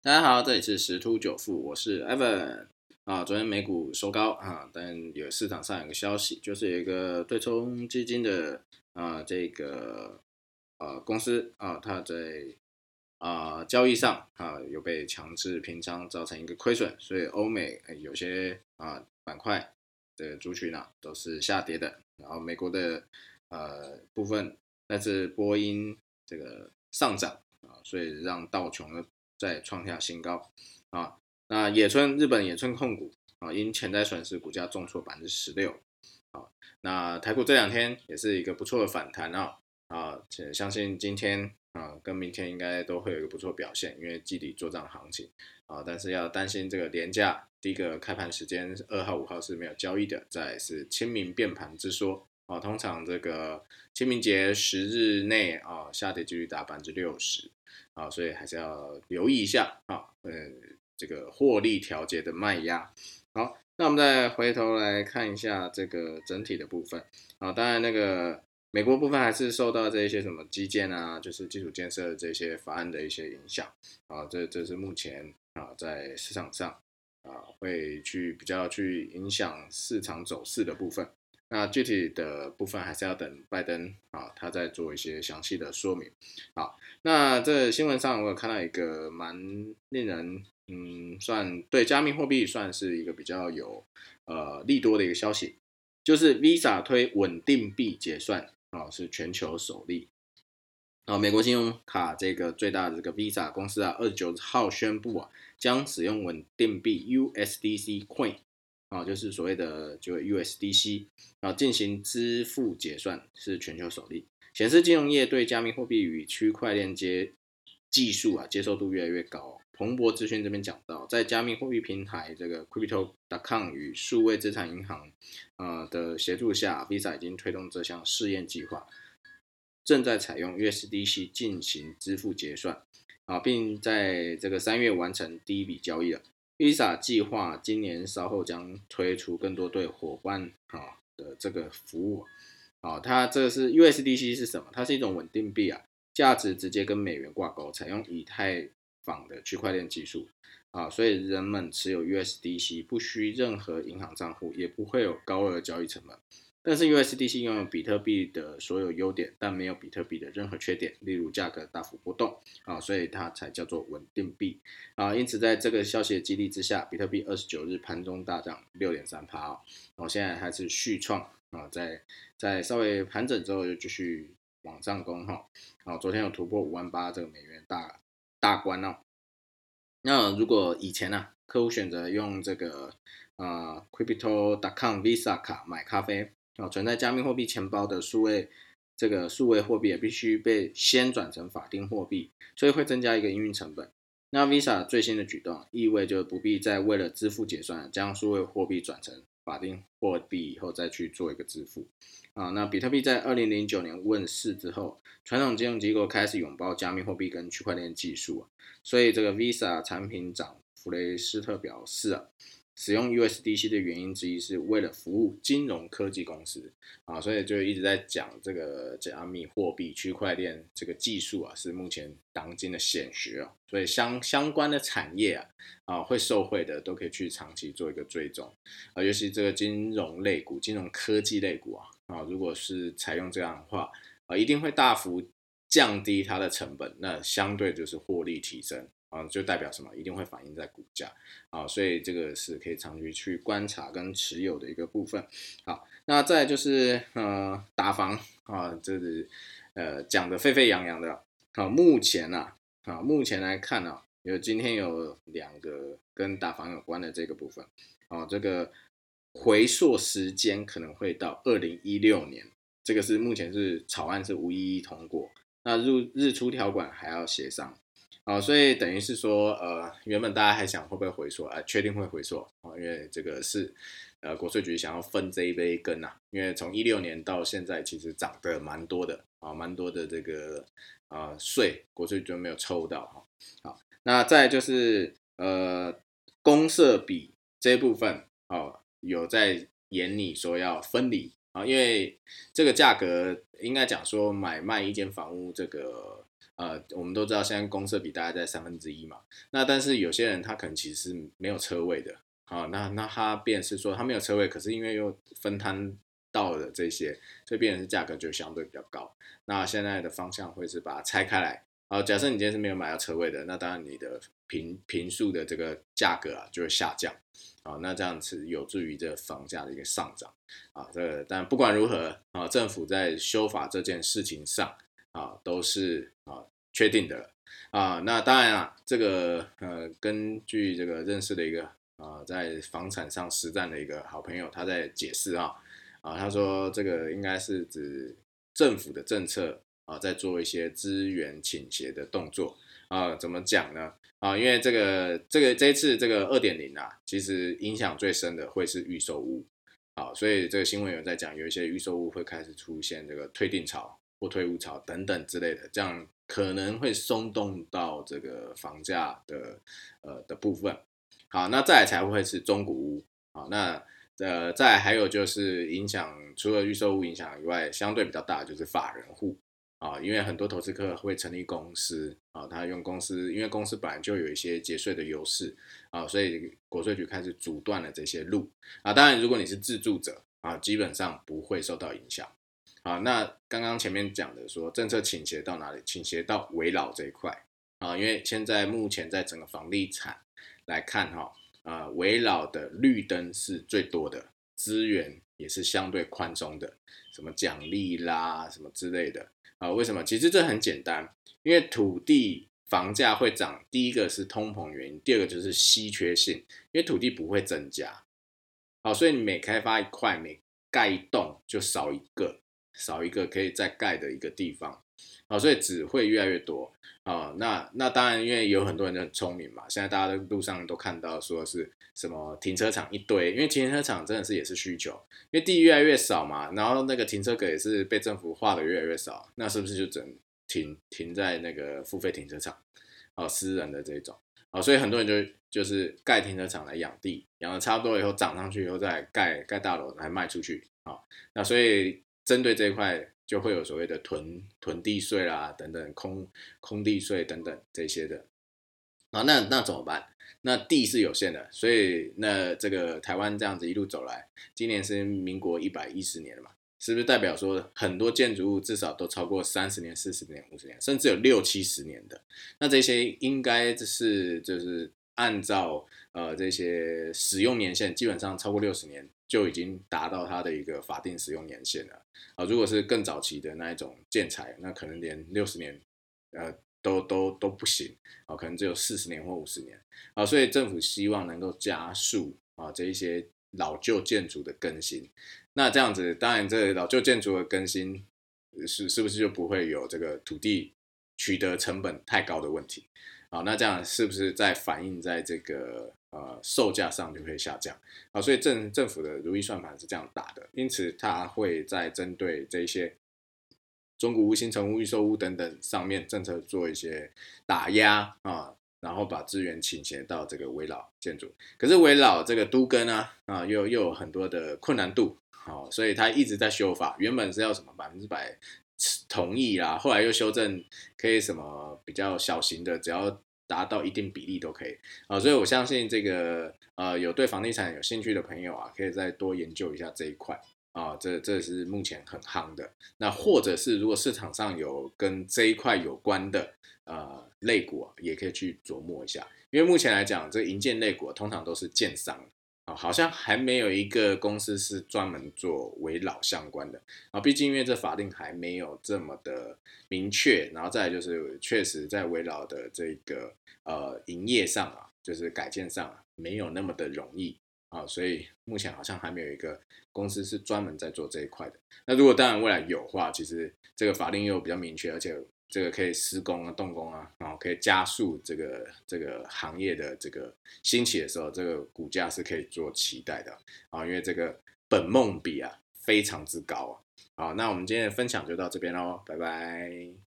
大家好，这里是十突九富，我是 Evan 啊。昨天美股收高啊，但有市场上有个消息，就是有一个对冲基金的啊这个啊公司啊，它在啊交易上啊有被强制平仓，造成一个亏损，所以欧美有些啊板块的族群呢都是下跌的，然后美国的呃部分，但是波音这个上涨啊，所以让道琼的。再创下新高啊！那野村日本野村控股啊，因潜在损失，股价重挫百分之十六啊。那台股这两天也是一个不错的反弹啊啊，且相信今天啊跟明天应该都会有一个不错表现，因为季底做账行情啊。但是要担心这个廉价，第一个开盘时间二号五号是没有交易的，再是清明变盘之说啊。通常这个清明节十日内啊，下跌几率达百分之六十。啊，所以还是要留意一下啊，呃，这个获利调节的卖压。好，那我们再回头来看一下这个整体的部分啊，当然那个美国部分还是受到这一些什么基建啊，就是基础建设这些法案的一些影响啊，这这是目前啊在市场上啊会去比较去影响市场走势的部分。那具体的部分还是要等拜登啊，他再做一些详细的说明。好，那这新闻上我有看到一个蛮令人嗯，算对加密货币算是一个比较有呃利多的一个消息，就是 Visa 推稳定币结算啊，是全球首例。啊，美国信用卡这个最大的这个 Visa 公司啊，二十九号宣布啊，将使用稳定币 USDC Coin。啊，就是所谓的就 USDC 啊，进行支付结算是全球首例，显示金融业对加密货币与区块链接技术啊接受度越来越高。彭博资讯这边讲到，在加密货币平台这个 Crypto.com 与数位资产银行啊的协助下，Visa 已经推动这项试验计划，正在采用 USDC 进行支付结算啊，并在这个三月完成第一笔交易了。Visa 计划今年稍后将推出更多对伙伴啊的这个服务，啊，它这是 USDC 是什么？它是一种稳定币啊，价值直接跟美元挂钩，采用以太坊的区块链技术啊，所以人们持有 USDC 不需任何银行账户，也不会有高额交易成本。但是 USDC 拥有比特币的所有优点，但没有比特币的任何缺点，例如价格大幅波动啊，所以它才叫做稳定币啊。因此，在这个消息的激励之下，比特币二十九日盘中大涨六点三趴哦，然后现在还是续创啊，在在稍微盘整之后就继续往上攻哈。啊，昨天有突破五万八这个美元大大关哦。那如果以前呢，客户选择用这个啊 Crypto.com Visa 卡买咖啡。啊，存在加密货币钱包的数位这个数位货币必须被先转成法定货币，所以会增加一个营运成本。那 Visa 最新的举动意味着不必再为了支付结算将数位货币转成法定货币以后再去做一个支付。啊，那比特币在二零零九年问世之后，传统金融机构开始拥抱加密货币跟区块链技术，所以这个 Visa 产品长弗雷斯特表示啊。使用 USDC 的原因之一是为了服务金融科技公司啊，所以就一直在讲这个加密货币、区块链这个技术啊，是目前当今的显学啊，所以相相关的产业啊啊会受惠的都可以去长期做一个追踪啊，尤其这个金融类股、金融科技类股啊啊，如果是采用这样的话啊，一定会大幅降低它的成本，那相对就是获利提升。啊，就代表什么？一定会反映在股价啊，所以这个是可以长期去观察跟持有的一个部分。好，那再就是呃打房啊，这是呃讲的沸沸扬扬的。好，目前呢啊，目前来看呢，有今天有两个跟打房有关的这个部分。哦，这个回溯时间可能会到二零一六年，这个是目前是草案是无一一通过。那入日出条款还要协商。好，所以等于是说，呃，原本大家还想会不会回缩，啊，确定会回缩啊，因为这个是，呃，国税局想要分这一杯羹呐，因为从一六年到现在，其实涨得蛮多的啊，蛮多的这个啊税，国税局没有抽到哈。好，那再就是呃公社比这部分，哦，有在眼里说要分离啊，因为这个价格应该讲说买卖一间房屋这个。呃，我们都知道现在公设比大概在三分之一嘛，那但是有些人他可能其实没有车位的，啊，那那他便是说他没有车位，可是因为又分摊到了这些，所以变成是价格就相对比较高。那现在的方向会是把它拆开来，啊，假设你今天是没有买到车位的，那当然你的平平数的这个价格啊就会下降，啊，那这样子有助于这房价的一个上涨，啊，这个但不管如何啊，政府在修法这件事情上。啊，都是啊确定的啊。那当然啊，这个呃，根据这个认识的一个啊，在房产上实战的一个好朋友，他在解释啊啊，他说这个应该是指政府的政策啊，在做一些资源倾斜的动作啊。怎么讲呢？啊，因为这个这个这一次这个二点零啊，其实影响最深的会是预售屋啊，所以这个新闻有在讲，有一些预售屋会开始出现这个退订潮。或退屋潮等等之类的，这样可能会松动到这个房价的呃的部分。好，那再来才会是中古屋。好，那呃再还有就是影响，除了预售屋影响以外，相对比较大就是法人户啊，因为很多投资客会成立公司啊，他用公司，因为公司本来就有一些节税的优势啊，所以国税局开始阻断了这些路啊。当然，如果你是自住者啊，基本上不会受到影响。啊，那刚刚前面讲的说政策倾斜到哪里？倾斜到围绕这一块啊，因为现在目前在整个房地产来看哈，啊，围绕的绿灯是最多的，资源也是相对宽松的，什么奖励啦，什么之类的啊？为什么？其实这很简单，因为土地房价会涨，第一个是通膨原因，第二个就是稀缺性，因为土地不会增加，好，所以你每开发一块，每盖一栋就少一个。少一个可以再盖的一个地方，啊，所以只会越来越多啊。那那当然，因为有很多人都很聪明嘛。现在大家的路上都看到说是什么停车场一堆，因为停车场真的是也是需求，因为地越来越少嘛。然后那个停车格也是被政府划的越来越少，那是不是就整停停在那个付费停车场啊，私人的这种啊？所以很多人就就是盖停车场来养地，养的差不多以后涨上去以后再盖盖大楼来卖出去啊。那所以。针对这一块，就会有所谓的囤囤地税啦，等等空空地税等等这些的啊，那那怎么办？那地是有限的，所以那这个台湾这样子一路走来，今年是民国一百一十年了嘛，是不是代表说很多建筑物至少都超过三十年、四十年、五十年，甚至有六七十年的？那这些应该是就是按照呃这些使用年限，基本上超过六十年。就已经达到它的一个法定使用年限了啊！如果是更早期的那一种建材，那可能连六十年，呃，都都都不行啊，可能只有四十年或五十年啊。所以政府希望能够加速啊这一些老旧建筑的更新。那这样子，当然这老旧建筑的更新是是不是就不会有这个土地取得成本太高的问题？啊，那这样是不是在反映在这个？呃，售价上就会下降啊，所以政政府的如意算盘是这样打的，因此它会在针对这些中古屋、新城屋、预售屋等等上面政策做一些打压啊，然后把资源倾斜到这个围老建筑。可是围老这个都跟呢啊，又又有很多的困难度，好，所以它一直在修法，原本是要什么百分之百同意啦，后来又修正可以什么比较小型的，只要。达到一定比例都可以啊，所以我相信这个呃有对房地产有兴趣的朋友啊，可以再多研究一下这一块啊，这这是目前很夯的。那或者是如果市场上有跟这一块有关的呃类股，也可以去琢磨一下，因为目前来讲，这银建类股通常都是建商。好像还没有一个公司是专门做围老相关的啊，毕竟因为这法令还没有这么的明确，然后再就是确实在围老的这个呃营业上啊，就是改建上没有那么的容易啊，所以目前好像还没有一个公司是专门在做这一块的。那如果当然未来有话，其实这个法令又比较明确，而且。这个可以施工啊，动工啊，然后可以加速这个这个行业的这个兴起的时候，这个股价是可以做期待的啊，因为这个本梦比啊非常之高啊。好，那我们今天的分享就到这边喽，拜拜。